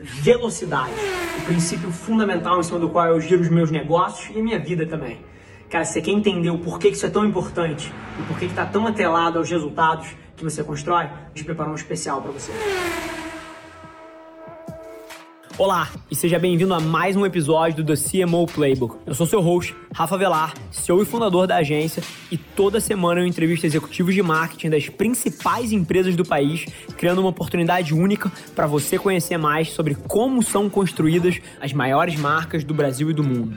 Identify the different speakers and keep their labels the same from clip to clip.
Speaker 1: Velocidade, o princípio fundamental em cima do qual eu giro os meus negócios e a minha vida também. Cara, você quer entender o porquê que isso é tão importante e porquê que está tão atrelado aos resultados que você constrói? A gente preparou um especial para você. Olá e seja bem-vindo a mais um episódio do CMO Playbook. Eu sou seu host, Rafa Velar, CEO e fundador da agência, e toda semana eu entrevisto executivos de marketing das principais empresas do país, criando uma oportunidade única para você conhecer mais sobre como são construídas as maiores marcas do Brasil e do mundo.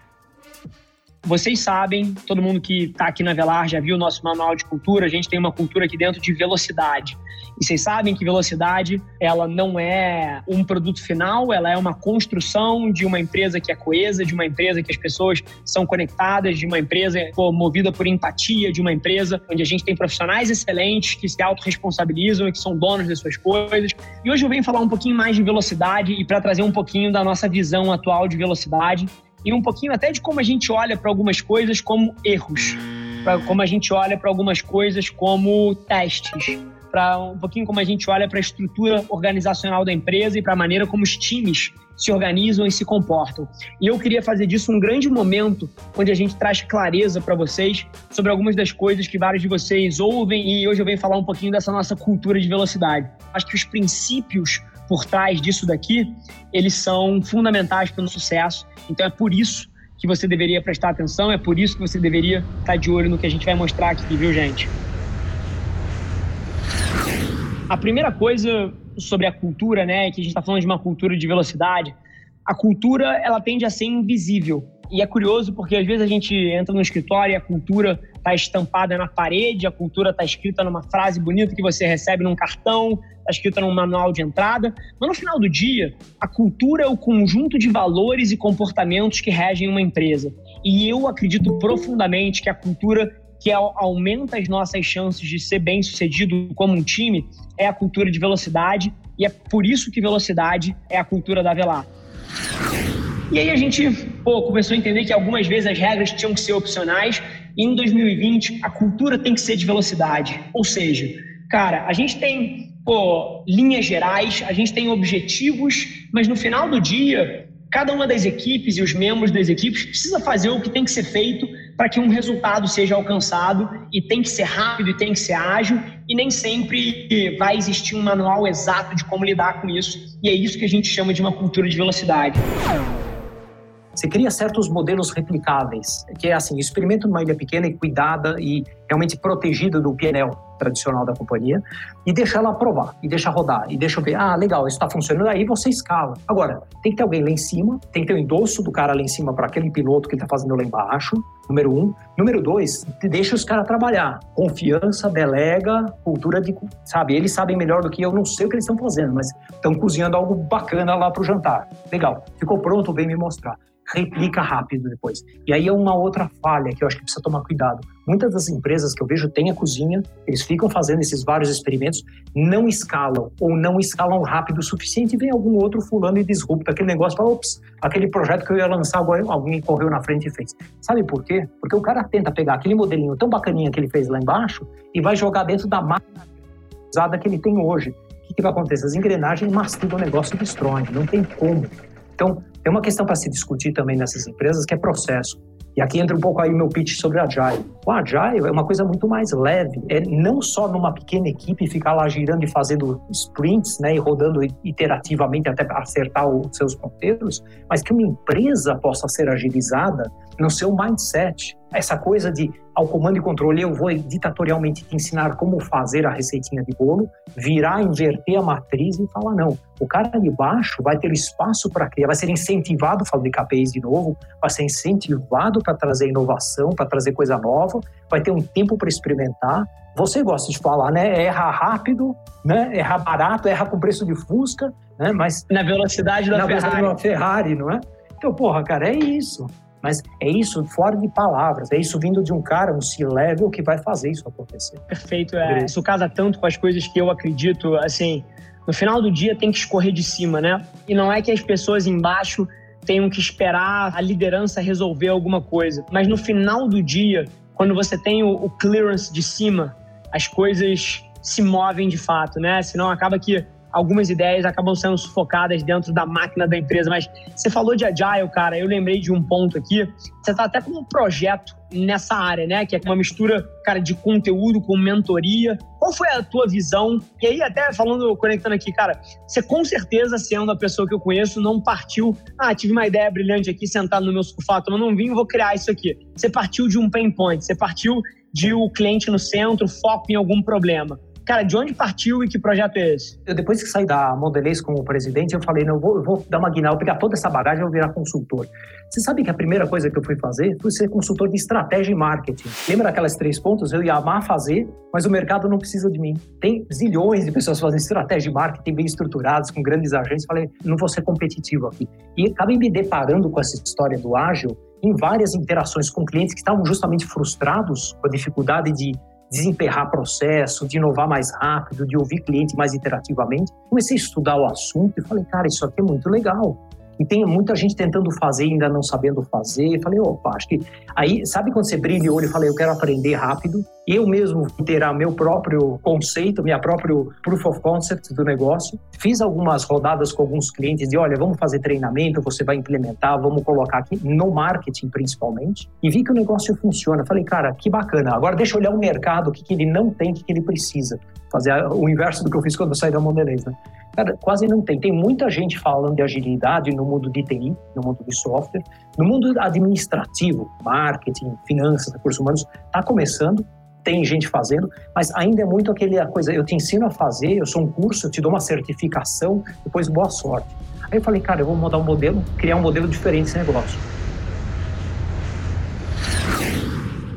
Speaker 1: Vocês sabem, todo mundo que está aqui na Velar já viu o nosso manual de cultura, a gente tem uma cultura aqui dentro de velocidade. E vocês sabem que velocidade, ela não é um produto final, ela é uma construção de uma empresa que é coesa, de uma empresa que as pessoas são conectadas, de uma empresa movida por empatia, de uma empresa onde a gente tem profissionais excelentes que se autorresponsabilizam e que são donos das suas coisas. E hoje eu venho falar um pouquinho mais de velocidade e para trazer um pouquinho da nossa visão atual de velocidade e um pouquinho até de como a gente olha para algumas coisas como erros, para como a gente olha para algumas coisas como testes, para um pouquinho como a gente olha para a estrutura organizacional da empresa e para a maneira como os times se organizam e se comportam. E eu queria fazer disso um grande momento onde a gente traz clareza para vocês sobre algumas das coisas que vários de vocês ouvem e hoje eu venho falar um pouquinho dessa nossa cultura de velocidade. Acho que os princípios por trás disso daqui, eles são fundamentais para o sucesso. Então é por isso que você deveria prestar atenção, é por isso que você deveria estar de olho no que a gente vai mostrar aqui, viu, gente? A primeira coisa sobre a cultura, né, que a gente está falando de uma cultura de velocidade, a cultura ela tende a ser invisível. E é curioso porque às vezes a gente entra no escritório e a cultura está estampada na parede, a cultura está escrita numa frase bonita que você recebe num cartão, está escrita num manual de entrada. Mas no final do dia, a cultura é o conjunto de valores e comportamentos que regem uma empresa. E eu acredito profundamente que a cultura que aumenta as nossas chances de ser bem sucedido como um time é a cultura de velocidade. E é por isso que velocidade é a cultura da Velar. E aí a gente pô, começou a entender que algumas vezes as regras tinham que ser opcionais e em 2020 a cultura tem que ser de velocidade. Ou seja, cara, a gente tem pô, linhas gerais, a gente tem objetivos, mas no final do dia, cada uma das equipes e os membros das equipes precisa fazer o que tem que ser feito para que um resultado seja alcançado e tem que ser rápido e tem que ser ágil e nem sempre vai existir um manual exato de como lidar com isso. E é isso que a gente chama de uma cultura de velocidade.
Speaker 2: Você cria certos modelos replicáveis, que é assim, experimenta numa ilha pequena e cuidada e realmente protegida do PNL tradicional da companhia e deixa ela provar, e deixa rodar, e deixa ver, ah, legal, isso está funcionando, aí você escala. Agora, tem que ter alguém lá em cima, tem que ter o endosso do cara lá em cima para aquele piloto que ele está fazendo lá embaixo, número um. Número dois, deixa os caras trabalhar. Confiança, delega, cultura de, sabe, eles sabem melhor do que eu, não sei o que eles estão fazendo, mas estão cozinhando algo bacana lá para o jantar. Legal, ficou pronto, vem me mostrar replica rápido depois. E aí é uma outra falha que eu acho que precisa tomar cuidado. Muitas das empresas que eu vejo têm a cozinha, eles ficam fazendo esses vários experimentos, não escalam ou não escalam rápido o suficiente e vem algum outro fulano e disrupta aquele negócio, fala, ops, aquele projeto que eu ia lançar agora alguém correu na frente e fez. Sabe por quê? Porque o cara tenta pegar aquele modelinho tão bacaninha que ele fez lá embaixo e vai jogar dentro da máquina usada que ele tem hoje. O que, que vai acontecer? As engrenagens mastigam o negócio e destroem, não tem como. Então, tem uma questão para se discutir também nessas empresas que é processo. E aqui entra um pouco aí o meu pitch sobre Agile. O Agile é uma coisa muito mais leve. É não só numa pequena equipe ficar lá girando e fazendo sprints, né, e rodando iterativamente até acertar os seus ponteiros, mas que uma empresa possa ser agilizada no seu mindset. Essa coisa de ao comando e controle, eu vou ditatorialmente te ensinar como fazer a receitinha de bolo, virar, inverter a matriz e falar: não, o cara de baixo vai ter espaço para criar, vai ser incentivado a fabricar KPIs de novo, vai ser incentivado para trazer inovação, para trazer coisa nova, vai ter um tempo para experimentar. Você gosta de falar, né? Erra rápido, né? Erra barato, erra com preço de Fusca, né? Mas
Speaker 1: na velocidade da
Speaker 2: na
Speaker 1: Ferrari.
Speaker 2: Velocidade da Ferrari, não é? Então, porra, cara, é isso. Mas é isso fora de palavras, é isso vindo de um cara, um C-level, que vai fazer isso acontecer.
Speaker 1: Perfeito. É, isso casa tanto com as coisas que eu acredito, assim, no final do dia tem que escorrer de cima, né? E não é que as pessoas embaixo tenham que esperar a liderança resolver alguma coisa, mas no final do dia, quando você tem o, o clearance de cima, as coisas se movem de fato, né? Senão acaba que algumas ideias acabam sendo sufocadas dentro da máquina da empresa. Mas você falou de agile, cara, eu lembrei de um ponto aqui. Você está até com um projeto nessa área, né? Que é uma mistura, cara, de conteúdo com mentoria. Qual foi a tua visão? E aí, até falando, conectando aqui, cara, você com certeza, sendo a pessoa que eu conheço, não partiu, ah, tive uma ideia brilhante aqui, sentado no meu sofá, tomando um vinho, vou criar isso aqui. Você partiu de um pain point, você partiu de o cliente no centro, foco em algum problema. Cara, de onde partiu e que projeto é esse?
Speaker 2: Eu, depois que saí da Modelês como presidente, eu falei, não, eu vou, eu vou dar uma guinada, pegar toda essa bagagem e vou virar consultor. Você sabe que a primeira coisa que eu fui fazer foi ser consultor de estratégia e marketing. Lembra daquelas três pontos? Eu ia amar fazer, mas o mercado não precisa de mim. Tem zilhões de pessoas fazendo estratégia e marketing bem estruturadas, com grandes agentes. Falei, não vou ser competitivo aqui. E acabei me deparando com essa história do ágil em várias interações com clientes que estavam justamente frustrados com a dificuldade de desemperrar processo, de inovar mais rápido, de ouvir cliente mais interativamente. Comecei a estudar o assunto e falei, cara, isso aqui é muito legal. E tem muita gente tentando fazer ainda não sabendo fazer. Falei, opa, acho que. Aí, sabe quando você brilha o olho e fala, eu quero aprender rápido? Eu mesmo terá meu próprio conceito, minha próprio proof of concept do negócio. Fiz algumas rodadas com alguns clientes de, olha, vamos fazer treinamento, você vai implementar, vamos colocar aqui no marketing principalmente. E vi que o negócio funciona. Falei, cara, que bacana. Agora deixa eu olhar o mercado, o que, que ele não tem, o que, que ele precisa. Fazer o inverso do que eu fiz quando eu saí da Mondelez, né? Cara, quase não tem. Tem muita gente falando de agilidade no mundo de TI, no mundo de software. No mundo administrativo, marketing, finanças, recursos humanos, está começando, tem gente fazendo, mas ainda é muito aquele coisa, eu te ensino a fazer, eu sou um curso, eu te dou uma certificação, depois boa sorte. Aí eu falei, cara, eu vou mudar um modelo, criar um modelo diferente desse negócio.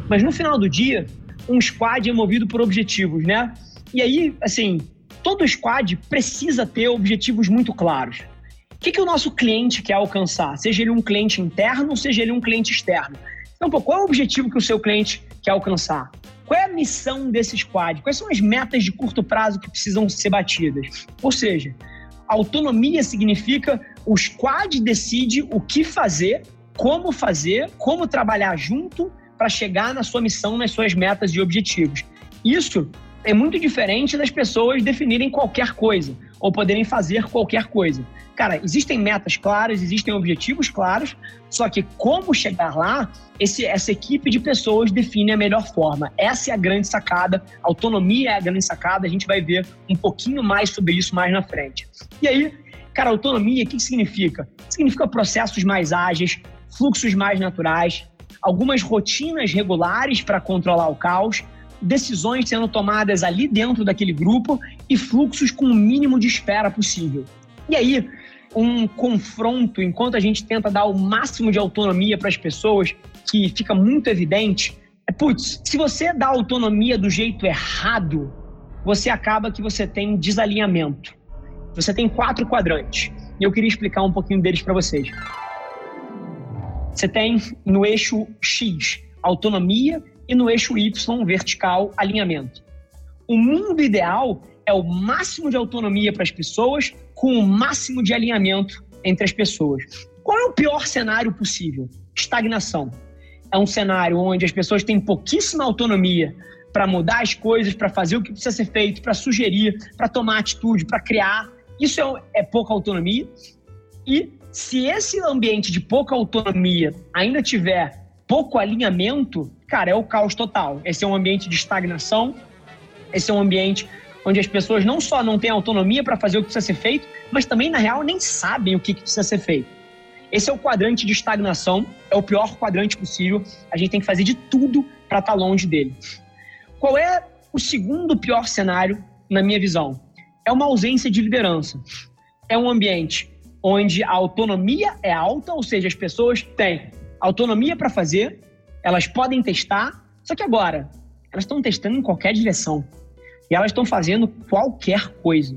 Speaker 1: Mas no final do dia, um squad é movido por objetivos, né? E aí, assim, todo squad precisa ter objetivos muito claros. O que, que o nosso cliente quer alcançar? Seja ele um cliente interno, seja ele um cliente externo. Então, pô, qual é o objetivo que o seu cliente quer alcançar? Qual é a missão desse squad? Quais são as metas de curto prazo que precisam ser batidas? Ou seja, autonomia significa o squad decide o que fazer, como fazer, como trabalhar junto para chegar na sua missão, nas suas metas e objetivos. Isso é muito diferente das pessoas definirem qualquer coisa ou poderem fazer qualquer coisa. Cara, existem metas claras, existem objetivos claros, só que como chegar lá, esse, essa equipe de pessoas define a melhor forma. Essa é a grande sacada, autonomia é a grande sacada, a gente vai ver um pouquinho mais sobre isso mais na frente. E aí, cara, autonomia, o que significa? Significa processos mais ágeis, fluxos mais naturais, algumas rotinas regulares para controlar o caos, decisões sendo tomadas ali dentro daquele grupo e fluxos com o mínimo de espera possível. E aí, um confronto, enquanto a gente tenta dar o máximo de autonomia para as pessoas, que fica muito evidente, é, putz, se você dá autonomia do jeito errado, você acaba que você tem desalinhamento. Você tem quatro quadrantes. E eu queria explicar um pouquinho deles para vocês. Você tem no eixo X autonomia e no eixo Y, vertical, alinhamento. O mundo ideal é o máximo de autonomia para as pessoas com o máximo de alinhamento entre as pessoas. Qual é o pior cenário possível? Estagnação. É um cenário onde as pessoas têm pouquíssima autonomia para mudar as coisas, para fazer o que precisa ser feito, para sugerir, para tomar atitude, para criar. Isso é, é pouca autonomia. E se esse ambiente de pouca autonomia ainda tiver pouco alinhamento, cara, é o caos total. Esse é um ambiente de estagnação, esse é um ambiente onde as pessoas não só não têm autonomia para fazer o que precisa ser feito, mas também, na real, nem sabem o que precisa ser feito. Esse é o quadrante de estagnação, é o pior quadrante possível. A gente tem que fazer de tudo para estar tá longe dele. Qual é o segundo pior cenário, na minha visão? É uma ausência de liderança. É um ambiente onde a autonomia é alta, ou seja, as pessoas têm autonomia para fazer, elas podem testar, só que agora, elas estão testando em qualquer direção. E elas estão fazendo qualquer coisa.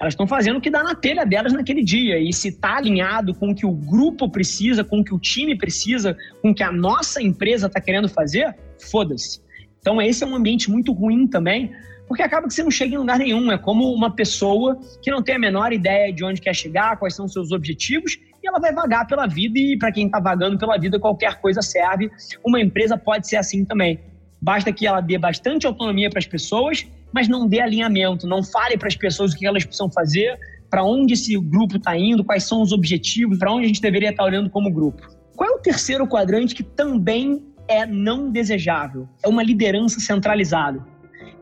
Speaker 1: Elas estão fazendo o que dá na telha delas naquele dia. E se está alinhado com o que o grupo precisa, com o que o time precisa, com o que a nossa empresa está querendo fazer, foda-se. Então, esse é um ambiente muito ruim também, porque acaba que você não chega em lugar nenhum. É como uma pessoa que não tem a menor ideia de onde quer chegar, quais são os seus objetivos, e ela vai vagar pela vida. E para quem está vagando pela vida, qualquer coisa serve. Uma empresa pode ser assim também. Basta que ela dê bastante autonomia para as pessoas, mas não dê alinhamento, não fale para as pessoas o que elas precisam fazer, para onde esse grupo está indo, quais são os objetivos, para onde a gente deveria estar tá olhando como grupo. Qual é o terceiro quadrante que também é não desejável? É uma liderança centralizada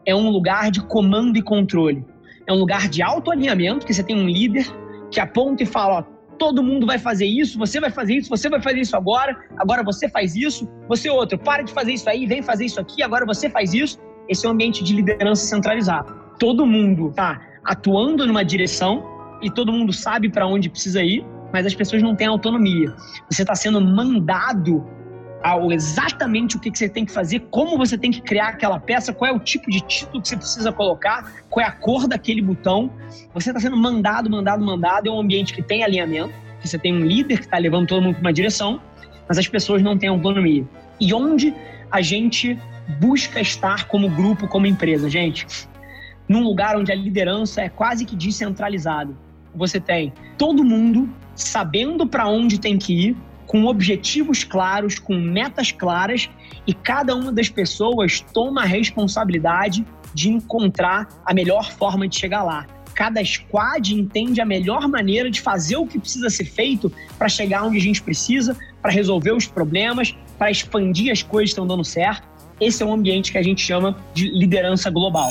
Speaker 1: é um lugar de comando e controle. É um lugar de autoalinhamento, que você tem um líder que aponta e fala, ó, todo mundo vai fazer isso, você vai fazer isso, você vai fazer isso agora, agora você faz isso, você outro, para de fazer isso aí, vem fazer isso aqui, agora você faz isso. Esse é um ambiente de liderança centralizado. Todo mundo está atuando numa direção e todo mundo sabe para onde precisa ir, mas as pessoas não têm autonomia. Você está sendo mandado ao exatamente o que, que você tem que fazer, como você tem que criar aquela peça, qual é o tipo de título que você precisa colocar, qual é a cor daquele botão. Você está sendo mandado, mandado, mandado. É um ambiente que tem alinhamento, que você tem um líder que está levando todo mundo para uma direção, mas as pessoas não têm autonomia. E onde a gente busca estar como grupo, como empresa, gente? Num lugar onde a liderança é quase que descentralizada. Você tem todo mundo sabendo para onde tem que ir, com objetivos claros, com metas claras, e cada uma das pessoas toma a responsabilidade de encontrar a melhor forma de chegar lá. Cada squad entende a melhor maneira de fazer o que precisa ser feito para chegar onde a gente precisa, para resolver os problemas, para expandir as coisas que estão dando certo. Esse é um ambiente que a gente chama de liderança global.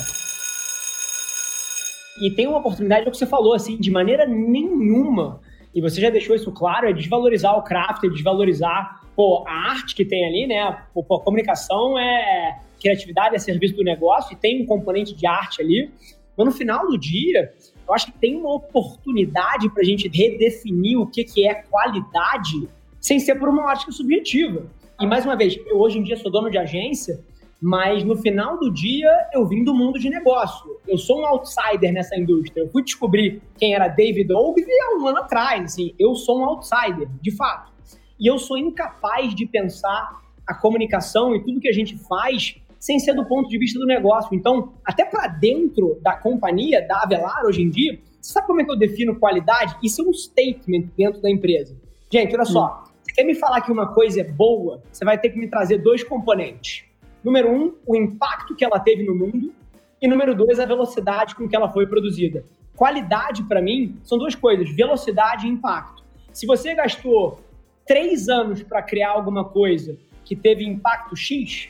Speaker 1: E tem uma oportunidade, é o que você falou, assim, de maneira nenhuma e você já deixou isso claro, é desvalorizar o craft, é desvalorizar pô, a arte que tem ali, né? Pô, a comunicação é criatividade, é serviço do negócio e tem um componente de arte ali. Mas no final do dia, eu acho que tem uma oportunidade para a gente redefinir o que, que é qualidade sem ser por uma ótica subjetiva. E mais uma vez, eu hoje em dia sou dono de agência mas no final do dia eu vim do mundo de negócio. Eu sou um outsider nessa indústria. Eu fui descobrir quem era David Ogilvy há um ano atrás. Assim, eu sou um outsider, de fato. E eu sou incapaz de pensar a comunicação e tudo que a gente faz sem ser do ponto de vista do negócio. Então, até para dentro da companhia, da Avelar hoje em dia, você sabe como é que eu defino qualidade? Isso é um statement dentro da empresa. Gente, olha só. Você quer me falar que uma coisa é boa, você vai ter que me trazer dois componentes Número um, o impacto que ela teve no mundo. E número dois, a velocidade com que ela foi produzida. Qualidade, para mim, são duas coisas: velocidade e impacto. Se você gastou três anos para criar alguma coisa que teve impacto X,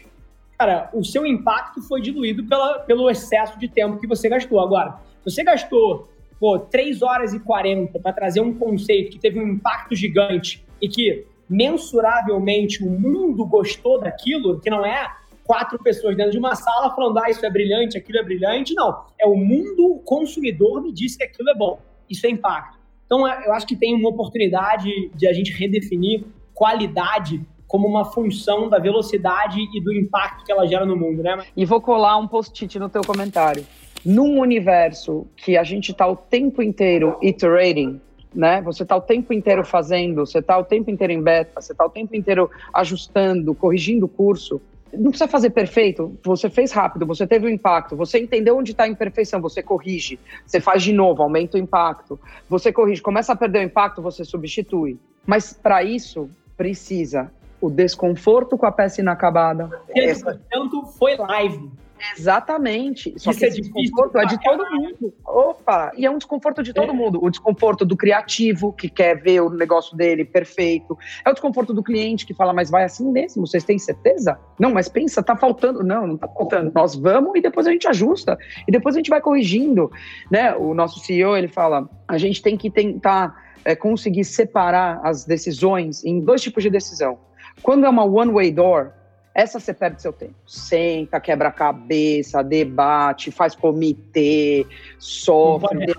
Speaker 1: cara, o seu impacto foi diluído pela, pelo excesso de tempo que você gastou. Agora, você gastou pô, 3 horas e 40 para trazer um conceito que teve um impacto gigante e que mensuravelmente o mundo gostou daquilo, que não é quatro pessoas dentro de uma sala falando, ah, isso é brilhante, aquilo é brilhante. Não, é o mundo o consumidor me disse que aquilo é bom. Isso é impacto. Então, é, eu acho que tem uma oportunidade de a gente redefinir qualidade como uma função da velocidade e do impacto que ela gera no mundo, né?
Speaker 3: E vou colar um post-it no teu comentário. Num universo que a gente está o tempo inteiro iterating, né? Você está o tempo inteiro fazendo, você está o tempo inteiro em beta, você está o tempo inteiro ajustando, corrigindo o curso não precisa fazer perfeito, você fez rápido, você teve o um impacto, você entendeu onde está a imperfeição, você corrige, você faz de novo, aumenta o impacto, você corrige, começa a perder o impacto, você substitui. Mas para isso, precisa o desconforto com a peça inacabada.
Speaker 1: Essa... Tanto foi live.
Speaker 3: Exatamente. Só Isso que é desconforto é de todo mundo. Opa! E é um desconforto de todo é. mundo. O desconforto do criativo, que quer ver o negócio dele perfeito. É o desconforto do cliente que fala, mas vai assim mesmo? Vocês têm certeza? Não, mas pensa, tá faltando. Não, não tá faltando. Nós vamos e depois a gente ajusta. E depois a gente vai corrigindo. Né? O nosso CEO, ele fala, a gente tem que tentar é, conseguir separar as decisões em dois tipos de decisão. Quando é uma one-way door, essa você perde seu tempo. Senta, quebra a cabeça, debate, faz comitê, sofre.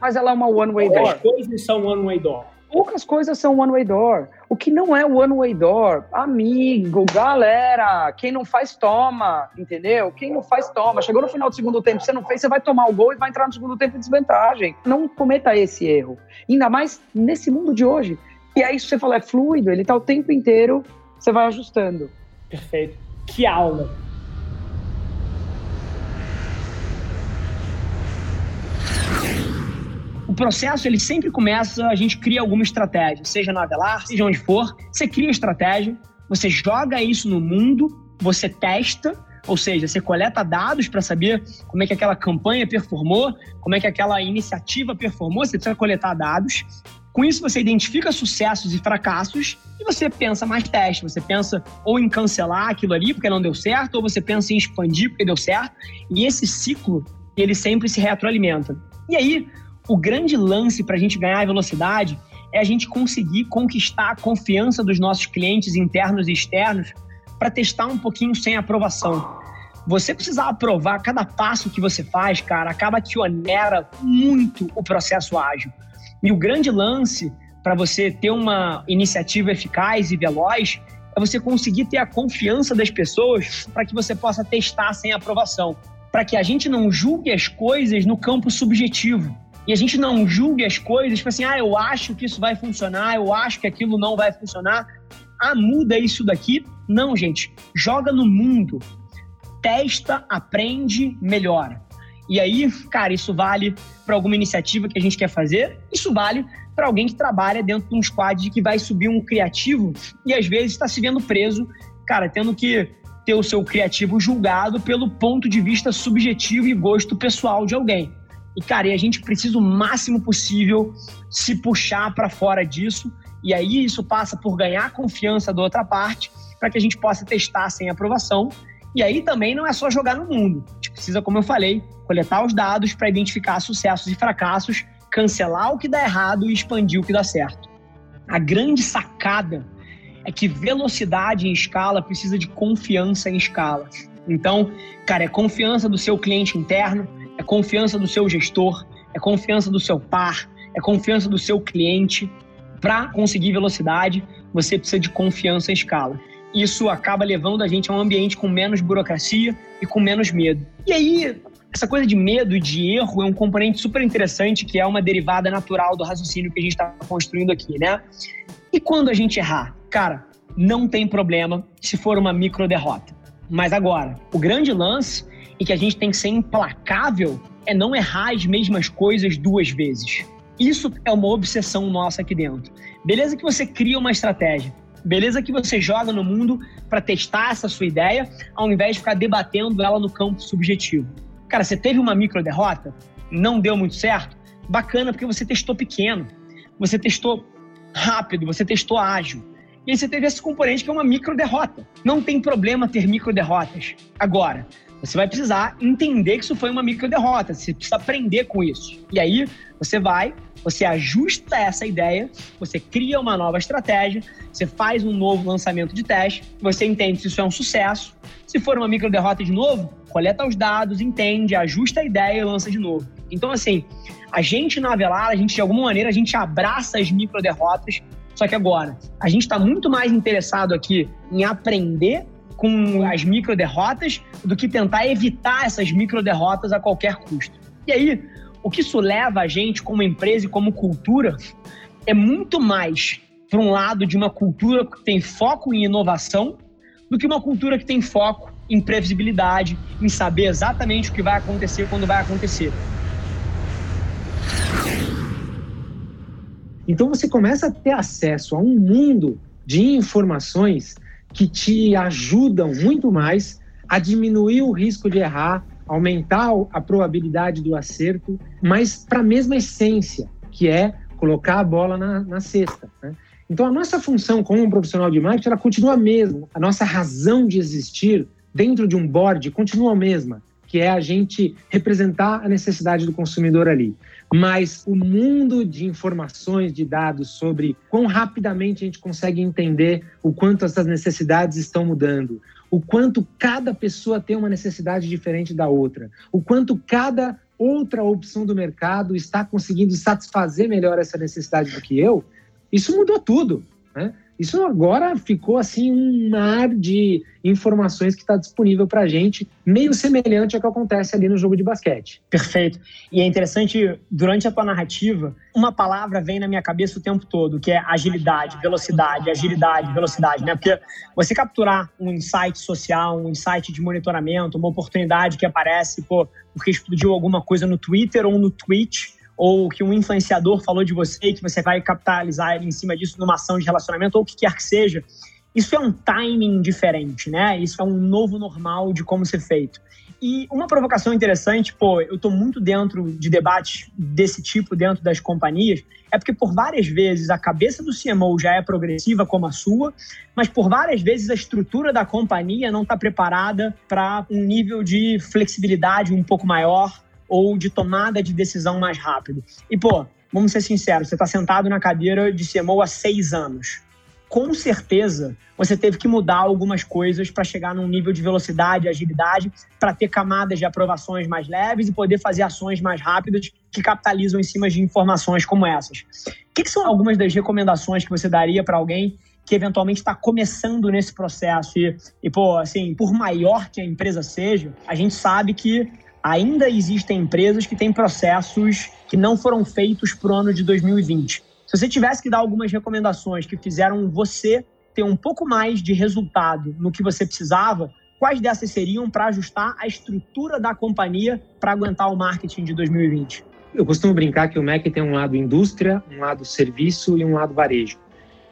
Speaker 3: Mas ela é uma one-way door.
Speaker 1: As coisas são one-way door.
Speaker 3: poucas coisas são one way door. O que não é one way door, amigo, galera, quem não faz toma, entendeu? Quem não faz toma. Chegou no final do segundo tempo, você não fez, você vai tomar o gol e vai entrar no segundo tempo em desvantagem. Não cometa esse erro. Ainda mais nesse mundo de hoje. E aí, se você falar é fluido, ele tá o tempo inteiro, você vai ajustando.
Speaker 1: Perfeito. Que aula. O processo, ele sempre começa, a gente cria alguma estratégia, seja na Avelar, seja onde for, você cria estratégia, você joga isso no mundo, você testa, ou seja, você coleta dados para saber como é que aquela campanha performou, como é que aquela iniciativa performou, você precisa coletar dados. Com isso, você identifica sucessos e fracassos e você pensa mais teste. Você pensa ou em cancelar aquilo ali porque não deu certo, ou você pensa em expandir porque deu certo. E esse ciclo, ele sempre se retroalimenta. E aí, o grande lance para a gente ganhar velocidade é a gente conseguir conquistar a confiança dos nossos clientes internos e externos para testar um pouquinho sem aprovação. Você precisar aprovar cada passo que você faz, cara, acaba que onera muito o processo ágil. E o grande lance para você ter uma iniciativa eficaz e veloz é você conseguir ter a confiança das pessoas para que você possa testar sem aprovação. Para que a gente não julgue as coisas no campo subjetivo e a gente não julgue as coisas, tipo assim, ah, eu acho que isso vai funcionar, eu acho que aquilo não vai funcionar. Ah, muda isso daqui. Não, gente. Joga no mundo. Testa, aprende, melhora. E aí, cara, isso vale para alguma iniciativa que a gente quer fazer, isso vale para alguém que trabalha dentro de um squad que vai subir um criativo e às vezes está se vendo preso, cara, tendo que ter o seu criativo julgado pelo ponto de vista subjetivo e gosto pessoal de alguém. E, cara, e a gente precisa o máximo possível se puxar para fora disso. E aí isso passa por ganhar confiança da outra parte para que a gente possa testar sem aprovação. E aí também não é só jogar no mundo. A gente precisa, como eu falei, coletar os dados para identificar sucessos e fracassos, cancelar o que dá errado e expandir o que dá certo. A grande sacada é que velocidade em escala precisa de confiança em escala. Então, cara, é confiança do seu cliente interno, é confiança do seu gestor, é confiança do seu par, é confiança do seu cliente. Para conseguir velocidade, você precisa de confiança em escala. Isso acaba levando a gente a um ambiente com menos burocracia e com menos medo. E aí, essa coisa de medo e de erro é um componente super interessante que é uma derivada natural do raciocínio que a gente está construindo aqui, né? E quando a gente errar? Cara, não tem problema se for uma micro derrota. Mas agora, o grande lance e que a gente tem que ser implacável é não errar as mesmas coisas duas vezes. Isso é uma obsessão nossa aqui dentro. Beleza que você cria uma estratégia, beleza que você joga no mundo para testar essa sua ideia, ao invés de ficar debatendo ela no campo subjetivo. Cara, você teve uma micro derrota, não deu muito certo, bacana porque você testou pequeno, você testou rápido, você testou ágil. E aí você teve esse componente que é uma micro derrota. Não tem problema ter micro derrotas. Agora, você vai precisar entender que isso foi uma micro derrota, você precisa aprender com isso. E aí você vai, você ajusta essa ideia, você cria uma nova estratégia, você faz um novo lançamento de teste, você entende se isso é um sucesso. Se for uma micro derrota de novo, coleta os dados, entende, ajusta a ideia e lança de novo. Então, assim, a gente na Avelar, a gente de alguma maneira, a gente abraça as micro derrotas, só que agora, a gente está muito mais interessado aqui em aprender com as micro derrotas do que tentar evitar essas micro derrotas a qualquer custo. E aí, o que isso leva a gente como empresa e como cultura é muito mais para um lado de uma cultura que tem foco em inovação do que uma cultura que tem foco em previsibilidade, em saber exatamente o que vai acontecer quando vai acontecer.
Speaker 2: Então você começa a ter acesso a um mundo de informações que te ajudam muito mais a diminuir o risco de errar, aumentar a probabilidade do acerto, mas para a mesma essência, que é colocar a bola na, na cesta. Né? Então, a nossa função como um profissional de marketing, ela continua a mesma. A nossa razão de existir dentro de um board continua a mesma, que é a gente representar a necessidade do consumidor ali mas o mundo de informações, de dados sobre quão rapidamente a gente consegue entender o quanto essas necessidades estão mudando, o quanto cada pessoa tem uma necessidade diferente da outra, o quanto cada outra opção do mercado está conseguindo satisfazer melhor essa necessidade do que eu,
Speaker 4: Isso mudou tudo. Né? Isso agora ficou assim um mar de informações que está disponível para a gente, meio semelhante ao que acontece ali no jogo de basquete.
Speaker 1: Perfeito. E é interessante, durante a tua narrativa, uma palavra vem na minha cabeça o tempo todo, que é agilidade, velocidade, agilidade, velocidade, né? Porque você capturar um insight social, um insight de monitoramento, uma oportunidade que aparece, pô, porque explodiu alguma coisa no Twitter ou no Twitch, ou que um influenciador falou de você e que você vai capitalizar em cima disso numa ação de relacionamento ou o que quer que seja. Isso é um timing diferente, né? Isso é um novo normal de como ser feito. E uma provocação interessante, pô, eu estou muito dentro de debates desse tipo dentro das companhias, é porque por várias vezes a cabeça do CMO já é progressiva como a sua, mas por várias vezes a estrutura da companhia não está preparada para um nível de flexibilidade um pouco maior, ou de tomada de decisão mais rápido. E, pô, vamos ser sinceros, você está sentado na cadeira de CMO há seis anos. Com certeza, você teve que mudar algumas coisas para chegar num nível de velocidade agilidade, para ter camadas de aprovações mais leves e poder fazer ações mais rápidas que capitalizam em cima de informações como essas. O que, que são algumas das recomendações que você daria para alguém que eventualmente está começando nesse processo? E, e, pô, assim, por maior que a empresa seja, a gente sabe que ainda existem empresas que têm processos que não foram feitos para o ano de 2020. Se você tivesse que dar algumas recomendações que fizeram você ter um pouco mais de resultado no que você precisava, quais dessas seriam para ajustar a estrutura da companhia para aguentar o marketing de 2020?
Speaker 4: Eu costumo brincar que o MEC tem um lado indústria, um lado serviço e um lado varejo.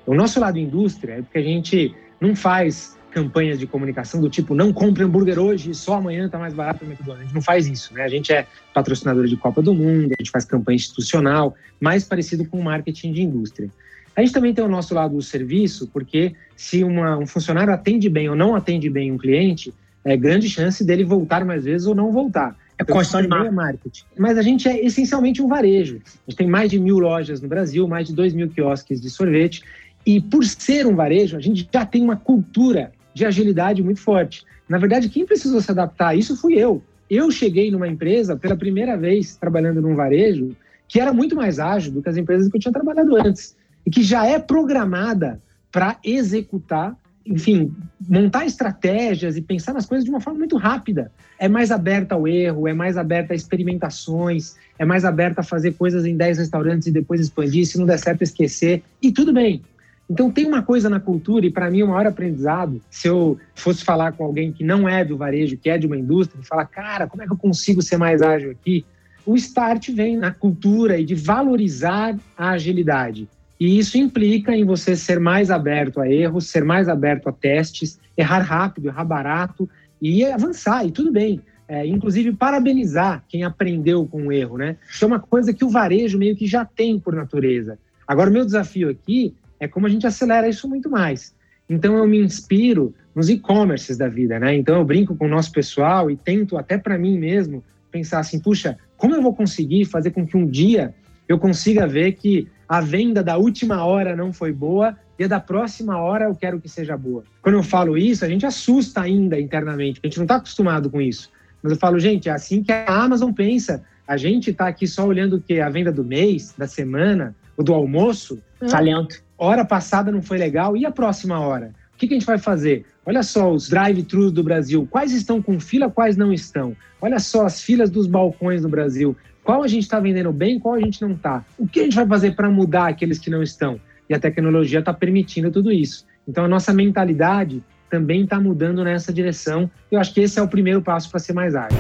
Speaker 4: O nosso lado indústria é porque a gente não faz campanhas de comunicação do tipo não compre hambúrguer hoje, só amanhã está mais barato no McDonald's. A gente não faz isso, né? A gente é patrocinador de Copa do Mundo, a gente faz campanha institucional, mais parecido com marketing de indústria. A gente também tem o nosso lado do serviço, porque se uma, um funcionário atende bem ou não atende bem um cliente, é grande chance dele voltar mais vezes ou não voltar.
Speaker 1: É então, construção de é marketing.
Speaker 4: Mas a gente é essencialmente um varejo. A gente tem mais de mil lojas no Brasil, mais de dois mil quiosques de sorvete. E por ser um varejo, a gente já tem uma cultura de agilidade muito forte. Na verdade, quem precisou se adaptar a isso fui eu. Eu cheguei numa empresa pela primeira vez trabalhando num varejo que era muito mais ágil do que as empresas que eu tinha trabalhado antes e que já é programada para executar, enfim, montar estratégias e pensar nas coisas de uma forma muito rápida. É mais aberta ao erro, é mais aberta a experimentações, é mais aberta a fazer coisas em 10 restaurantes e depois expandir, se não der certo esquecer. E tudo bem, então tem uma coisa na cultura, e para mim o maior aprendizado, se eu fosse falar com alguém que não é do varejo, que é de uma indústria, e falar, cara, como é que eu consigo ser mais ágil aqui? O start vem na cultura e de valorizar a agilidade. E isso implica em você ser mais aberto a erros, ser mais aberto a testes, errar rápido, errar barato e avançar, e tudo bem. É, inclusive, parabenizar quem aprendeu com o erro, né? Isso é uma coisa que o varejo meio que já tem por natureza. Agora, o meu desafio aqui é como a gente acelera isso muito mais. Então eu me inspiro nos e-commerces da vida, né? Então eu brinco com o nosso pessoal e tento até para mim mesmo pensar assim, puxa, como eu vou conseguir fazer com que um dia eu consiga ver que a venda da última hora não foi boa e a da próxima hora eu quero que seja boa. Quando eu falo isso, a gente assusta ainda internamente, a gente não está acostumado com isso. Mas eu falo, gente, é assim que a Amazon pensa. A gente está aqui só olhando o que a venda do mês, da semana, ou do almoço.
Speaker 1: Talento
Speaker 4: hora passada não foi legal, e a próxima hora? O que, que a gente vai fazer? Olha só os drive-thrus do Brasil, quais estão com fila, quais não estão? Olha só as filas dos balcões no Brasil, qual a gente está vendendo bem, qual a gente não está? O que a gente vai fazer para mudar aqueles que não estão? E a tecnologia está permitindo tudo isso. Então a nossa mentalidade também está mudando nessa direção. Eu acho que esse é o primeiro passo para ser mais ágil.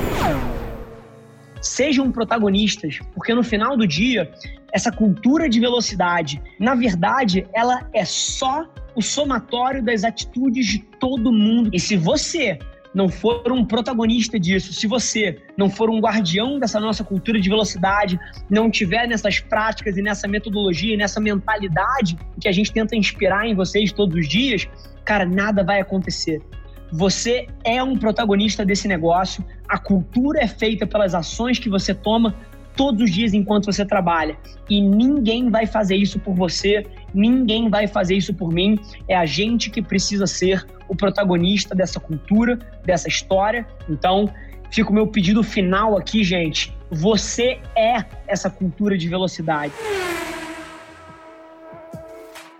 Speaker 1: Sejam protagonistas, porque no final do dia essa cultura de velocidade, na verdade, ela é só o somatório das atitudes de todo mundo. E se você não for um protagonista disso, se você não for um guardião dessa nossa cultura de velocidade, não tiver nessas práticas e nessa metodologia e nessa mentalidade que a gente tenta inspirar em vocês todos os dias, cara, nada vai acontecer. Você é um protagonista desse negócio, a cultura é feita pelas ações que você toma todos os dias enquanto você trabalha. E ninguém vai fazer isso por você, ninguém vai fazer isso por mim. É a gente que precisa ser o protagonista dessa cultura, dessa história. Então, fica o meu pedido final aqui, gente. Você é essa cultura de velocidade.